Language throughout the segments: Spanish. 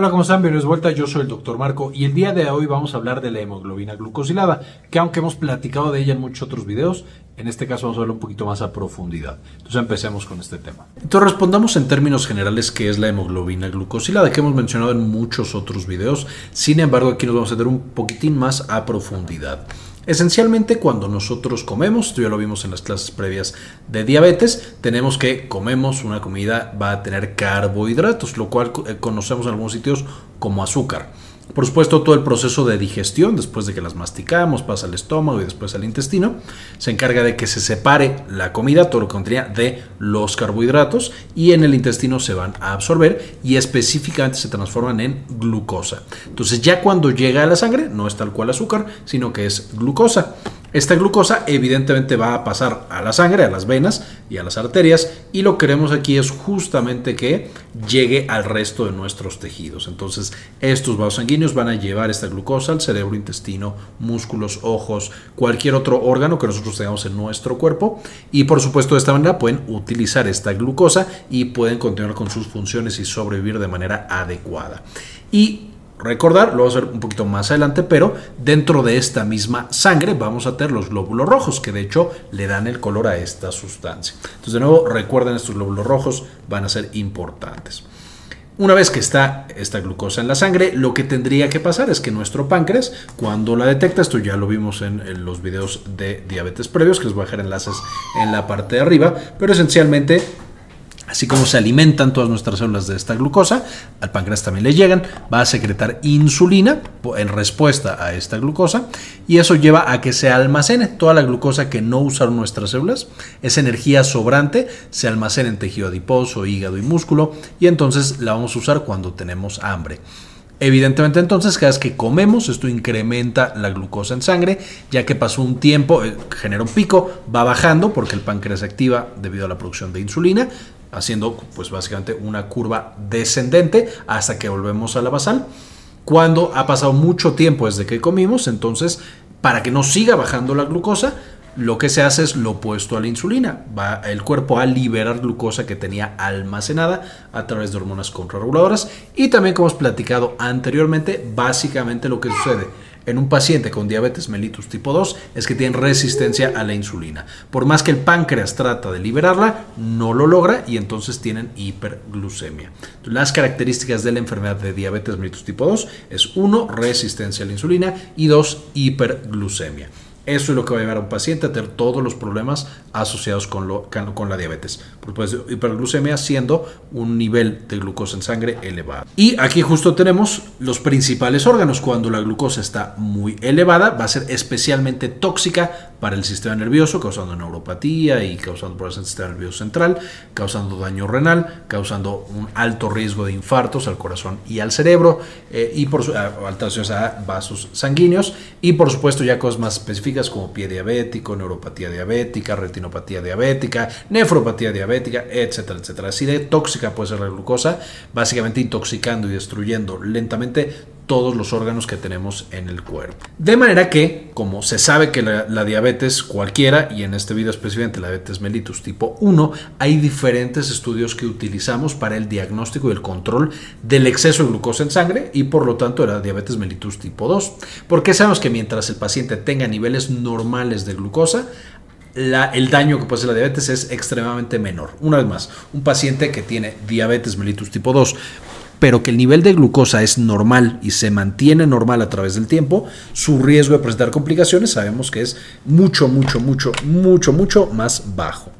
Hola, ¿cómo están? Bienvenidos vuelta. Yo soy el doctor Marco y el día de hoy vamos a hablar de la hemoglobina glucosilada, que aunque hemos platicado de ella en muchos otros videos, en este caso vamos a verlo un poquito más a profundidad. Entonces empecemos con este tema. Entonces respondamos en términos generales qué es la hemoglobina glucosilada, que hemos mencionado en muchos otros videos. Sin embargo, aquí nos vamos a ver un poquitín más a profundidad. Esencialmente cuando nosotros comemos, esto ya lo vimos en las clases previas de diabetes, tenemos que comemos una comida va a tener carbohidratos, lo cual eh, conocemos en algunos sitios como azúcar. Por supuesto, todo el proceso de digestión, después de que las masticamos, pasa al estómago y después al intestino, se encarga de que se separe la comida, todo lo que contenía de los carbohidratos, y en el intestino se van a absorber y específicamente se transforman en glucosa. Entonces, ya cuando llega a la sangre, no es tal cual azúcar, sino que es glucosa. Esta glucosa evidentemente va a pasar a la sangre, a las venas y a las arterias y lo que queremos aquí es justamente que llegue al resto de nuestros tejidos. Entonces estos vasos sanguíneos van a llevar esta glucosa al cerebro, intestino, músculos, ojos, cualquier otro órgano que nosotros tengamos en nuestro cuerpo y por supuesto de esta manera pueden utilizar esta glucosa y pueden continuar con sus funciones y sobrevivir de manera adecuada. Y recordar, lo vamos a ver un poquito más adelante, pero dentro de esta misma sangre vamos a tener los glóbulos rojos, que de hecho le dan el color a esta sustancia. Entonces, de nuevo, recuerden, estos glóbulos rojos van a ser importantes. Una vez que está esta glucosa en la sangre, lo que tendría que pasar es que nuestro páncreas, cuando la detecta, esto ya lo vimos en, los videos de diabetes previos, que les voy a dejar enlaces en la parte de arriba, pero esencialmente Así como se alimentan todas nuestras células de esta glucosa, al páncreas también le llegan, va a secretar insulina en respuesta a esta glucosa y eso lleva a que se almacene toda la glucosa que no usaron nuestras células, esa energía sobrante se almacena en tejido adiposo, hígado y músculo y entonces la vamos a usar cuando tenemos hambre. Evidentemente entonces cada vez que comemos esto incrementa la glucosa en sangre, ya que pasó un tiempo, eh, genera un pico, va bajando porque el páncreas se activa debido a la producción de insulina, haciendo pues básicamente una curva descendente hasta que volvemos a la basal. Cuando ha pasado mucho tiempo desde que comimos, entonces para que no siga bajando la glucosa, lo que se hace es lo opuesto a la insulina. Va el cuerpo a liberar glucosa que tenía almacenada a través de hormonas contrarreguladoras. Y también, como hemos platicado anteriormente, básicamente lo que sucede en un paciente con diabetes mellitus tipo 2 es que tiene resistencia a la insulina. Por más que el páncreas trata de liberarla, no lo logra y entonces tienen hiperglucemia. Las características de la enfermedad de diabetes mellitus tipo 2 es 1, resistencia a la insulina y 2, hiperglucemia. Eso es lo que va a llevar a un paciente a tener todos los problemas asociados con, lo, con la diabetes. Supuesto, hiperglucemia siendo un nivel de glucosa en sangre elevado. Y aquí justo tenemos los principales órganos. Cuando la glucosa está muy elevada, va a ser especialmente tóxica para el sistema nervioso, causando neuropatía y causando problemas en el sistema nervioso central, causando daño renal, causando un alto riesgo de infartos al corazón y al cerebro, eh, y por alteraciones a vasos sanguíneos, y por supuesto ya cosas más específicas como pie diabético, neuropatía diabética, retinopatía diabética, nefropatía diabética, etcétera, etcétera. Así de tóxica puede ser la glucosa, básicamente intoxicando y destruyendo lentamente todos los órganos que tenemos en el cuerpo. De manera que, como se sabe que la, diabetes cualquiera, y en este video específicamente la diabetes mellitus tipo 1, hay diferentes estudios que utilizamos para el diagnóstico y el control del exceso de glucosa en sangre y por lo tanto la diabetes mellitus tipo 2. Porque sabemos que mientras el paciente tenga niveles normales de glucosa, el daño que puede hacer la diabetes es extremadamente menor. Una vez más, un paciente que tiene diabetes mellitus tipo 2 pero que el nivel de glucosa es normal y se mantiene normal a través del tiempo, su riesgo de presentar complicaciones sabemos que es mucho, mucho, mucho, mucho, mucho más bajo.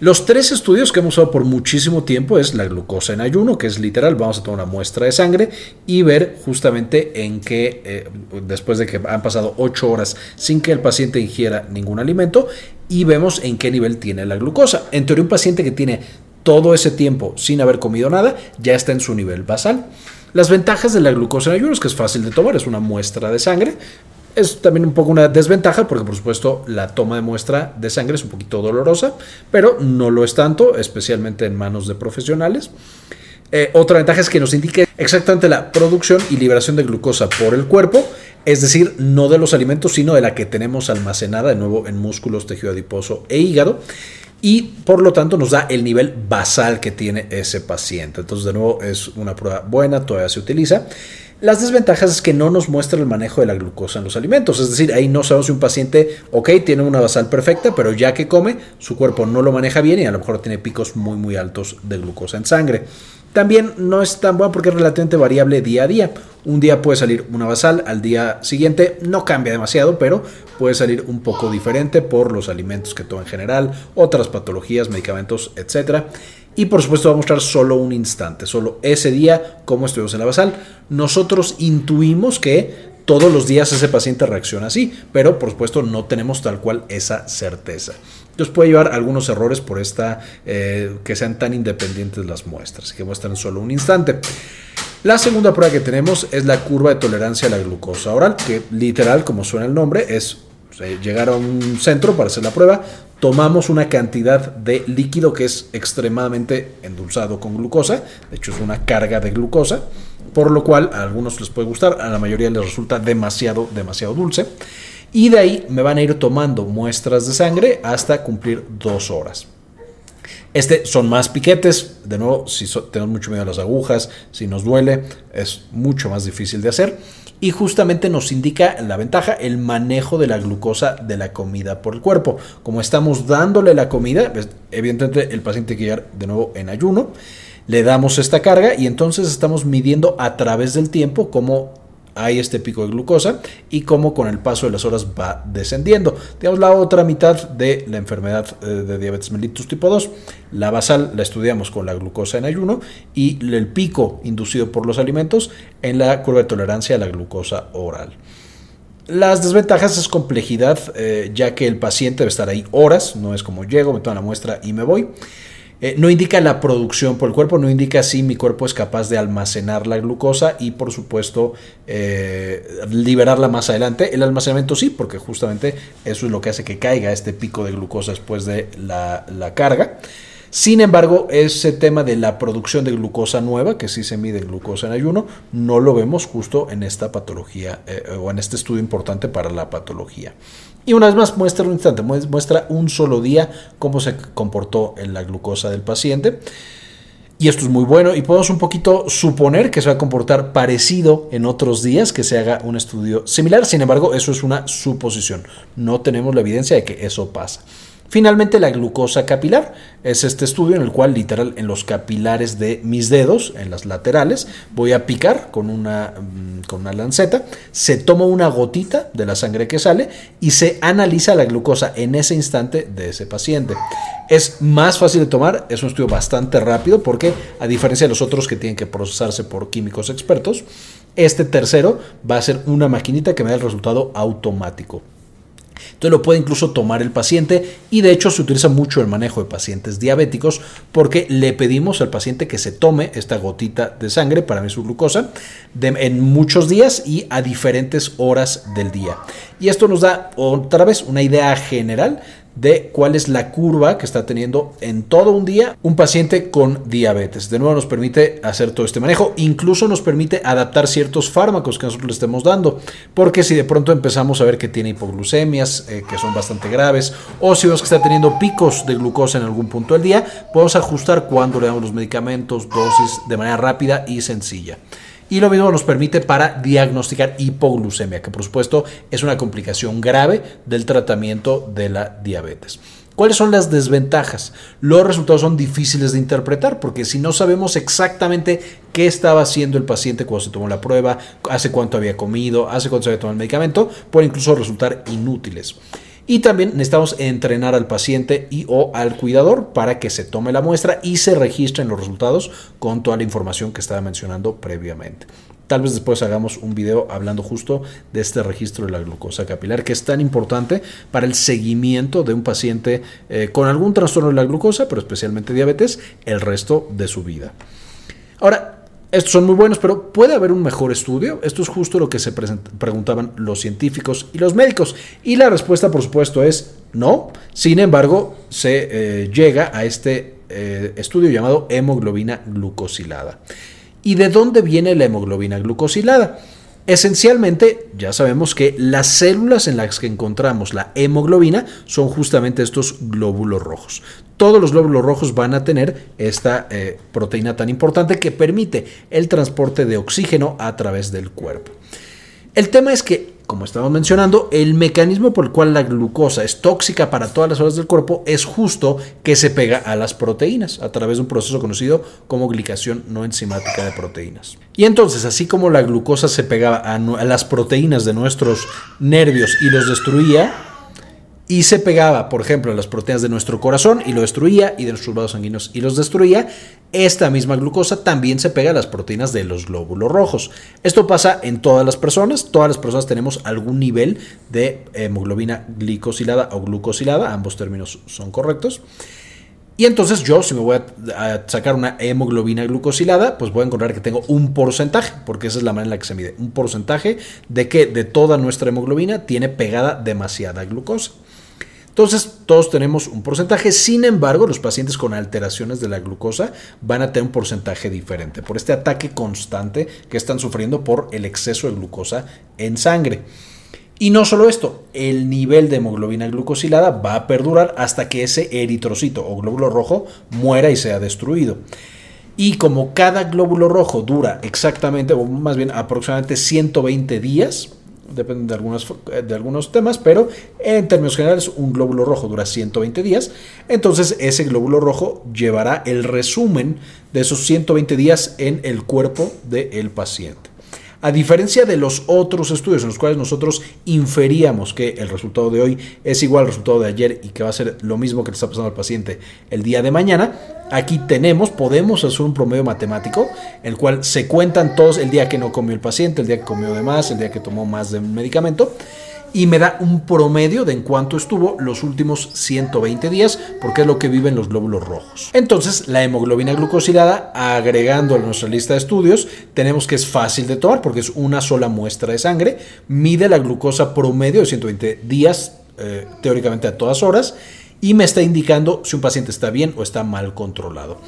Los tres estudios que hemos usado por muchísimo tiempo es la glucosa en ayuno, que es literal, vamos a tomar una muestra de sangre y ver justamente en qué, eh, después de que han pasado 8 horas sin que el paciente ingiera ningún alimento, y vemos en qué nivel tiene la glucosa. En teoría, un paciente que tiene todo ese tiempo sin haber comido nada, ya está en su nivel basal. Las ventajas de la glucosa en ayuno es que es fácil de tomar, es una muestra de sangre. Es también un poco una desventaja porque por supuesto la toma de muestra de sangre es un poquito dolorosa, pero no lo es tanto, especialmente en manos de profesionales. Eh, otra ventaja es que nos indica exactamente la producción y liberación de glucosa por el cuerpo, es decir, no de los alimentos, sino de la que tenemos almacenada de nuevo en músculos, tejido adiposo e hígado. Y por lo tanto nos da el nivel basal que tiene ese paciente. Entonces, de nuevo, es una prueba buena, todavía se utiliza. Las desventajas es que no nos muestra el manejo de la glucosa en los alimentos, es decir, ahí no sabemos si un paciente, ok, tiene una basal perfecta, pero ya que come, su cuerpo no lo maneja bien y a lo mejor tiene picos muy, muy altos de glucosa en sangre. También no es tan bueno porque es relativamente variable día a día. Un día puede salir una basal, al día siguiente no cambia demasiado, pero puede salir un poco diferente por los alimentos que toma en general, otras patologías, medicamentos, etc. Y por supuesto va a mostrar solo un instante, solo ese día, cómo estuvimos en la basal. Nosotros intuimos que todos los días ese paciente reacciona así, pero por supuesto no tenemos tal cual esa certeza. Entonces puede llevar algunos errores por esta eh, que sean tan independientes las muestras, que muestran solo un instante. La segunda prueba que tenemos es la curva de tolerancia a la glucosa oral, que literal, como suena el nombre, es llegar a un centro para hacer la prueba, tomamos una cantidad de líquido que es extremadamente endulzado con glucosa, de hecho es una carga de glucosa, por lo cual a algunos les puede gustar, a la mayoría les resulta demasiado, demasiado dulce. Y de ahí me van a ir tomando muestras de sangre hasta cumplir dos horas. Este son más piquetes, de nuevo, si tenemos mucho miedo a las agujas, si nos duele, es mucho más difícil de hacer y justamente nos indica la ventaja, el manejo de la glucosa de la comida por el cuerpo. Como estamos dándole la comida, pues, evidentemente el paciente que llegar de nuevo en ayuno, le damos esta carga y entonces estamos midiendo a través del tiempo cómo hay este pico de glucosa y cómo con el paso de las horas va descendiendo. Tenemos la otra mitad de la enfermedad eh, de diabetes mellitus tipo 2. La basal la estudiamos con la glucosa en ayuno y el pico inducido por los alimentos en la curva de tolerancia a la glucosa oral. Las desventajas es complejidad, eh, ya que el paciente debe estar ahí horas, no es como llego, me tomo la muestra y me voy. Eh, no indica la producción por el cuerpo, no indica si mi cuerpo es capaz de almacenar la glucosa y por supuesto eh, liberarla más adelante. El almacenamiento sí, porque justamente eso es lo que hace que caiga este pico de glucosa después de la, carga. Sin embargo, ese tema de la producción de glucosa nueva, que sí se mide glucosa en ayuno, no lo vemos justo en esta patología eh, o en este estudio importante para la patología. Y una vez más muestra un instante, muestra un solo día cómo se comportó en la glucosa del paciente. Y esto es muy bueno y podemos un poquito suponer que se va a comportar parecido en otros días, que se haga un estudio similar. Sin embargo, eso es una suposición. No tenemos la evidencia de que eso pasa. Finalmente, la glucosa capilar es este estudio en el cual literal en los capilares de mis dedos, en las laterales, voy a picar con una, mm, con una lanceta, se toma una gotita de la sangre que sale y se analiza la glucosa en ese instante de ese paciente. Es más fácil de tomar, es un estudio bastante rápido porque a diferencia de los otros que tienen que procesarse por químicos expertos, este tercero va a ser una maquinita que me da el resultado automático. Entonces lo puede incluso tomar el paciente y de hecho se utiliza mucho el manejo de pacientes diabéticos porque le pedimos al paciente que se tome esta gotita de sangre para medir su glucosa en muchos días y a diferentes horas del día. Y esto nos da otra vez una idea general de cuál es la curva que está teniendo en todo un día un paciente con diabetes. De nuevo nos permite hacer todo este manejo, incluso nos permite adaptar ciertos fármacos que nosotros le estemos dando, porque si de pronto empezamos a ver que tiene hipoglucemias, eh, que son bastante graves, o si vemos que está teniendo picos de glucosa en algún punto del día, podemos ajustar cuando le damos los medicamentos, dosis de manera rápida y sencilla. Y lo mismo nos permite para diagnosticar hipoglucemia, que por supuesto es una complicación grave del tratamiento de la diabetes. ¿Cuáles son las desventajas? Los resultados son difíciles de interpretar porque si no sabemos exactamente qué estaba haciendo el paciente cuando se tomó la prueba, hace cuánto había comido, hace cuánto se había tomado el medicamento, pueden incluso resultar inútiles. Y también necesitamos entrenar al paciente y o al cuidador para que se tome la muestra y se registren los resultados con toda la información que estaba mencionando previamente. Tal vez después hagamos un video hablando justo de este registro de la glucosa capilar, que es tan importante para el seguimiento de un paciente eh, con algún trastorno de la glucosa, pero especialmente diabetes, el resto de su vida. Ahora, estos son muy buenos, pero ¿puede haber un mejor estudio? Esto es justo lo que se preguntaban los científicos y los médicos. Y la respuesta, por supuesto, es no. Sin embargo, se eh, llega a este eh, estudio llamado hemoglobina glucosilada. ¿Y de dónde viene la hemoglobina glucosilada? Esencialmente, ya sabemos que las células en las que encontramos la hemoglobina son justamente estos glóbulos rojos. Todos los glóbulos rojos van a tener esta eh, proteína tan importante que permite el transporte de oxígeno a través del cuerpo. El tema es que como estamos mencionando, el mecanismo por el cual la glucosa es tóxica para todas las horas del cuerpo es justo que se pega a las proteínas a través de un proceso conocido como glicación no enzimática de proteínas. Y entonces, así como la glucosa se pegaba a, las proteínas de nuestros nervios y los destruía, y se pegaba, por ejemplo, a las proteínas de nuestro corazón y lo destruía, y de nuestros vasos sanguíneos y los destruía, esta misma glucosa también se pega a las proteínas de los glóbulos rojos. Esto pasa en todas las personas, todas las personas tenemos algún nivel de hemoglobina glicosilada o glucosilada, ambos términos son correctos. Y entonces yo, si me voy a, sacar una hemoglobina glucosilada, pues voy a encontrar que tengo un porcentaje, porque esa es la manera en la que se mide. Un porcentaje de que de toda nuestra hemoglobina tiene pegada demasiada glucosa. Entonces, todos tenemos un porcentaje, sin embargo, los pacientes con alteraciones de la glucosa van a tener un porcentaje diferente por este ataque constante que están sufriendo por el exceso de glucosa en sangre. Y no solo esto, el nivel de hemoglobina glucosilada va a perdurar hasta que ese eritrocito o glóbulo rojo muera y sea destruido. Y como cada glóbulo rojo dura exactamente, o más bien aproximadamente 120 días, depende de, algunos, de algunos temas, pero en términos generales un glóbulo rojo dura 120 días, entonces ese glóbulo rojo llevará el resumen de esos 120 días en el cuerpo del paciente. A diferencia de los otros estudios en los cuales nosotros inferíamos que el resultado de hoy es igual al resultado de ayer y que va a ser lo mismo que le está pasando al paciente el día de mañana, aquí tenemos, podemos hacer un promedio matemático, el cual se cuentan todos el día que no comió el paciente, el día que comió de más, el día que tomó más de medicamento y me da un promedio de en cuánto estuvo los últimos 120 días, porque es lo que viven los glóbulos rojos. Entonces, la hemoglobina glucosilada, agregando a nuestra lista de estudios, tenemos que es fácil de tomar porque es una sola muestra de sangre, mide la glucosa promedio de 120 días, eh, teóricamente a todas horas, y me está indicando si un paciente está bien o está mal controlado.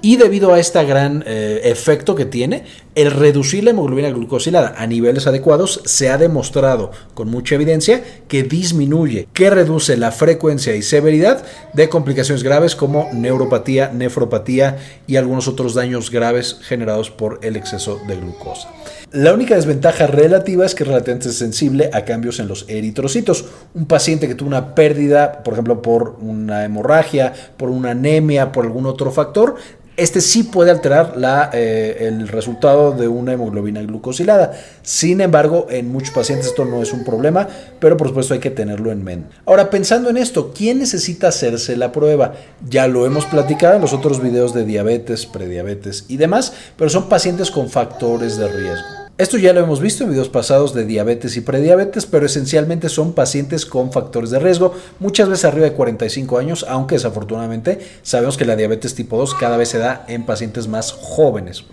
Y debido a este gran eh, efecto que tiene, el reducir la hemoglobina glucosilada a niveles adecuados se ha demostrado con mucha evidencia que disminuye, que reduce la frecuencia y severidad de complicaciones graves como neuropatía, nefropatía y algunos otros daños graves generados por el exceso de glucosa. La única desventaja relativa es que es relativamente sensible a cambios en los eritrocitos. Un paciente que tuvo una pérdida, por ejemplo, por una hemorragia, por una anemia, por algún otro factor, este sí puede alterar la, eh, el resultado de una hemoglobina glucosilada. Sin embargo, en muchos pacientes esto no es un problema, pero por supuesto hay que tenerlo en mente. Ahora, pensando en esto, ¿quién necesita hacerse la prueba? Ya lo hemos platicado en los otros videos de diabetes, prediabetes y demás, pero son pacientes con factores de riesgo. Esto ya lo hemos visto en videos pasados de diabetes y prediabetes, pero esencialmente son pacientes con factores de riesgo, muchas veces arriba de 45 años, aunque desafortunadamente sabemos que la diabetes tipo 2 cada vez se da en pacientes más jóvenes.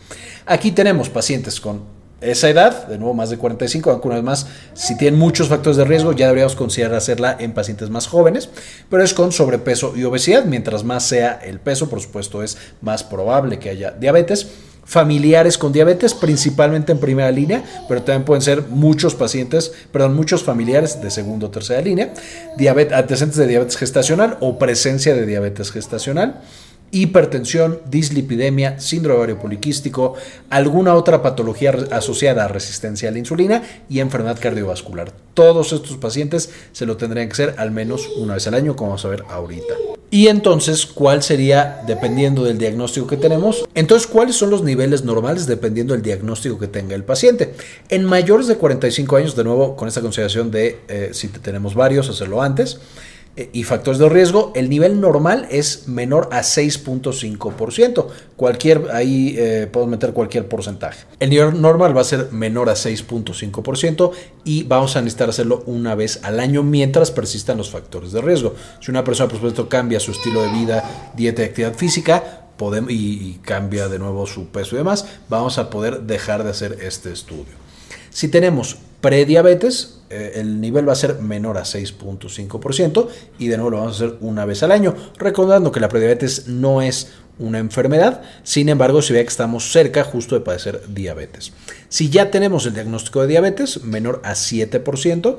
Aquí tenemos pacientes con esa edad, de nuevo más de 45, aunque una vez más, si tienen muchos factores de riesgo, ya deberíamos considerar hacerla en pacientes más jóvenes, pero es con sobrepeso y obesidad. Mientras más sea el peso, por supuesto, es más probable que haya diabetes familiares con diabetes, principalmente en primera línea, pero también pueden ser muchos pacientes, perdón, muchos familiares de segunda o tercera línea, antecedentes de diabetes gestacional o presencia de diabetes gestacional hipertensión, dislipidemia, síndrome ovario poliquístico, alguna otra patología asociada a resistencia a la insulina y enfermedad cardiovascular. Todos estos pacientes se lo tendrían que hacer al menos una vez al año, como vamos a ver ahorita. Y entonces, ¿cuál sería, dependiendo del diagnóstico que tenemos? Entonces, ¿cuáles son los niveles normales dependiendo del diagnóstico que tenga el paciente? En mayores de 45 años, de nuevo, con esta consideración de eh, si tenemos varios, hacerlo antes y factores de riesgo, el nivel normal es menor a 6.5%. Cualquier, ahí eh, podemos meter cualquier porcentaje. El nivel normal va a ser menor a 6.5% y vamos a necesitar hacerlo una vez al año mientras persistan los factores de riesgo. Si una persona, por supuesto, cambia su estilo de vida, dieta y actividad física, podemos, y cambia de nuevo su peso y demás, vamos a poder dejar de hacer este estudio. Si tenemos prediabetes, eh, el nivel va a ser menor a 6.5% y de nuevo lo vamos a hacer una vez al año, recordando que la prediabetes no es una enfermedad, sin embargo si ve que estamos cerca justo de padecer diabetes. Si ya tenemos el diagnóstico de diabetes menor a 7%,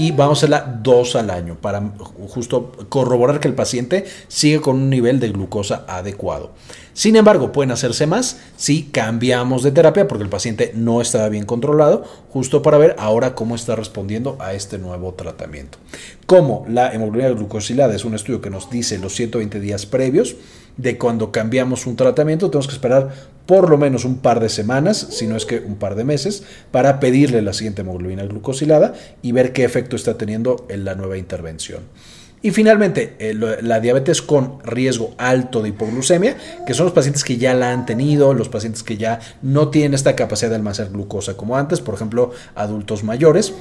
y vamos a hacerla dos al año para justo corroborar que el paciente sigue con un nivel de glucosa adecuado. Sin embargo, pueden hacerse más si cambiamos de terapia porque el paciente no estaba bien controlado, justo para ver ahora cómo está respondiendo a este nuevo tratamiento. Como la hemoglobina glucosilada es un estudio que nos dice los 120 días previos de cuando cambiamos un tratamiento, tenemos que esperar por lo menos un par de semanas, si no es que un par de meses, para pedirle la siguiente hemoglobina glucosilada y ver qué efecto está teniendo en la nueva intervención. Y finalmente, eh, la diabetes con riesgo alto de hipoglucemia, que son los pacientes que ya la han tenido, los pacientes que ya no tienen esta capacidad de almacenar glucosa como antes, por ejemplo, adultos mayores.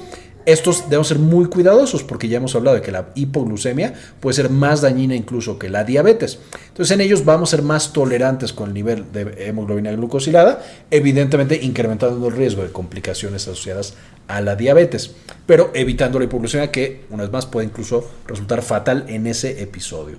Estos debemos ser muy cuidadosos porque ya hemos hablado de que la hipoglucemia puede ser más dañina incluso que la diabetes. Entonces en ellos vamos a ser más tolerantes con el nivel de hemoglobina glucosilada, evidentemente incrementando el riesgo de complicaciones asociadas a la diabetes, pero evitando la hipoglucemia que una vez más puede incluso resultar fatal en ese episodio.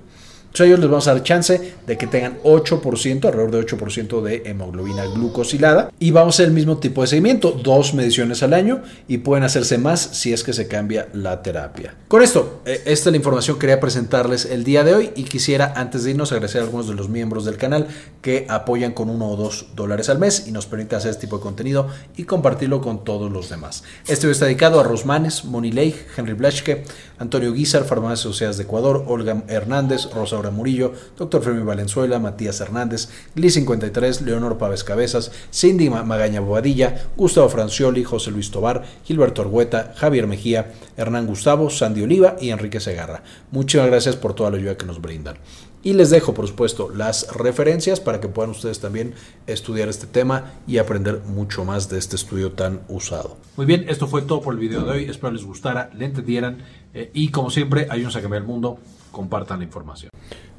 Entonces ellos les vamos a dar chance de que tengan 8%, alrededor de 8% de hemoglobina glucosilada. Y vamos a hacer el mismo tipo de seguimiento, dos mediciones al año y pueden hacerse más si es que se cambia la terapia. Con esto, eh, esta es la información que quería presentarles el día de hoy y quisiera antes de irnos agradecer a algunos de los miembros del canal que apoyan con uno o dos dólares al mes y nos permiten hacer este tipo de contenido y compartirlo con todos los demás. Este video está dedicado a Rosmanes, Moni Leigh, Henry Blaschke, Antonio Guizar, Farmacias Sociedades de Ecuador, Olga Hernández, Rosa Murillo, Dr. Fermi Valenzuela, Matías Hernández, Gli 53, Leonor Pávez Cabezas, Cindy Magaña Bobadilla, Gustavo Francioli, José Luis Tobar, Gilberto Argueta, Javier Mejía, Hernán Gustavo, Sandy Oliva y Enrique Segarra. Muchas gracias por toda la ayuda que nos brindan. Y les dejo, por supuesto, las referencias para que puedan ustedes también estudiar este tema y aprender mucho más de este estudio tan usado. Muy bien, esto fue todo por el video de hoy. Espero les gustara, le entendieran. Eh, y como siempre, ayúdense a cambiar el mundo. Compartan la información.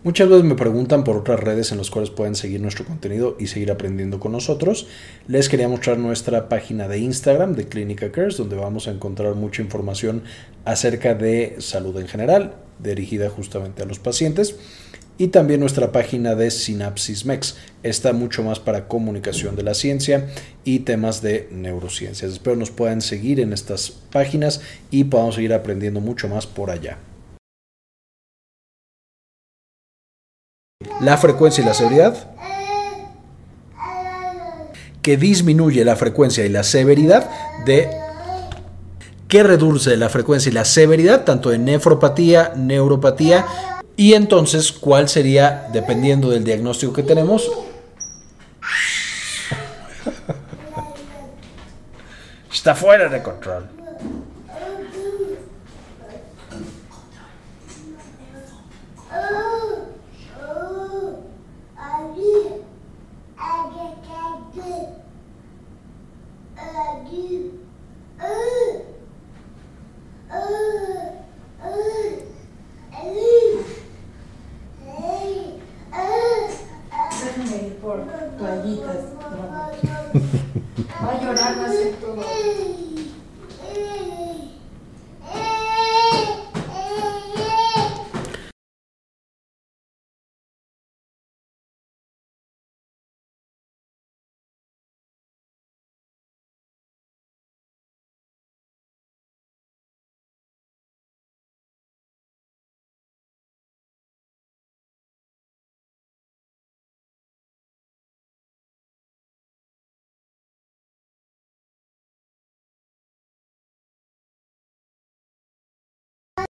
Muchas veces me preguntan por otras redes en las cuales pueden seguir nuestro contenido y seguir aprendiendo con nosotros. Les quería mostrar nuestra página de Instagram de Clínica Cares, donde vamos a encontrar mucha información acerca de salud en general, dirigida justamente a los pacientes y también nuestra página de Synapsis Mex. Está mucho más para comunicación de la ciencia y temas de neurociencias. Espero nos puedan seguir en estas páginas y podamos seguir aprendiendo mucho más por allá. La frecuencia y la severidad que disminuye la frecuencia y la severidad de que reduce la frecuencia y la severidad tanto de nefropatía, neuropatía y entonces, ¿cuál sería, dependiendo del diagnóstico que tenemos? Está fuera de control. Toallitas. Va a llorar,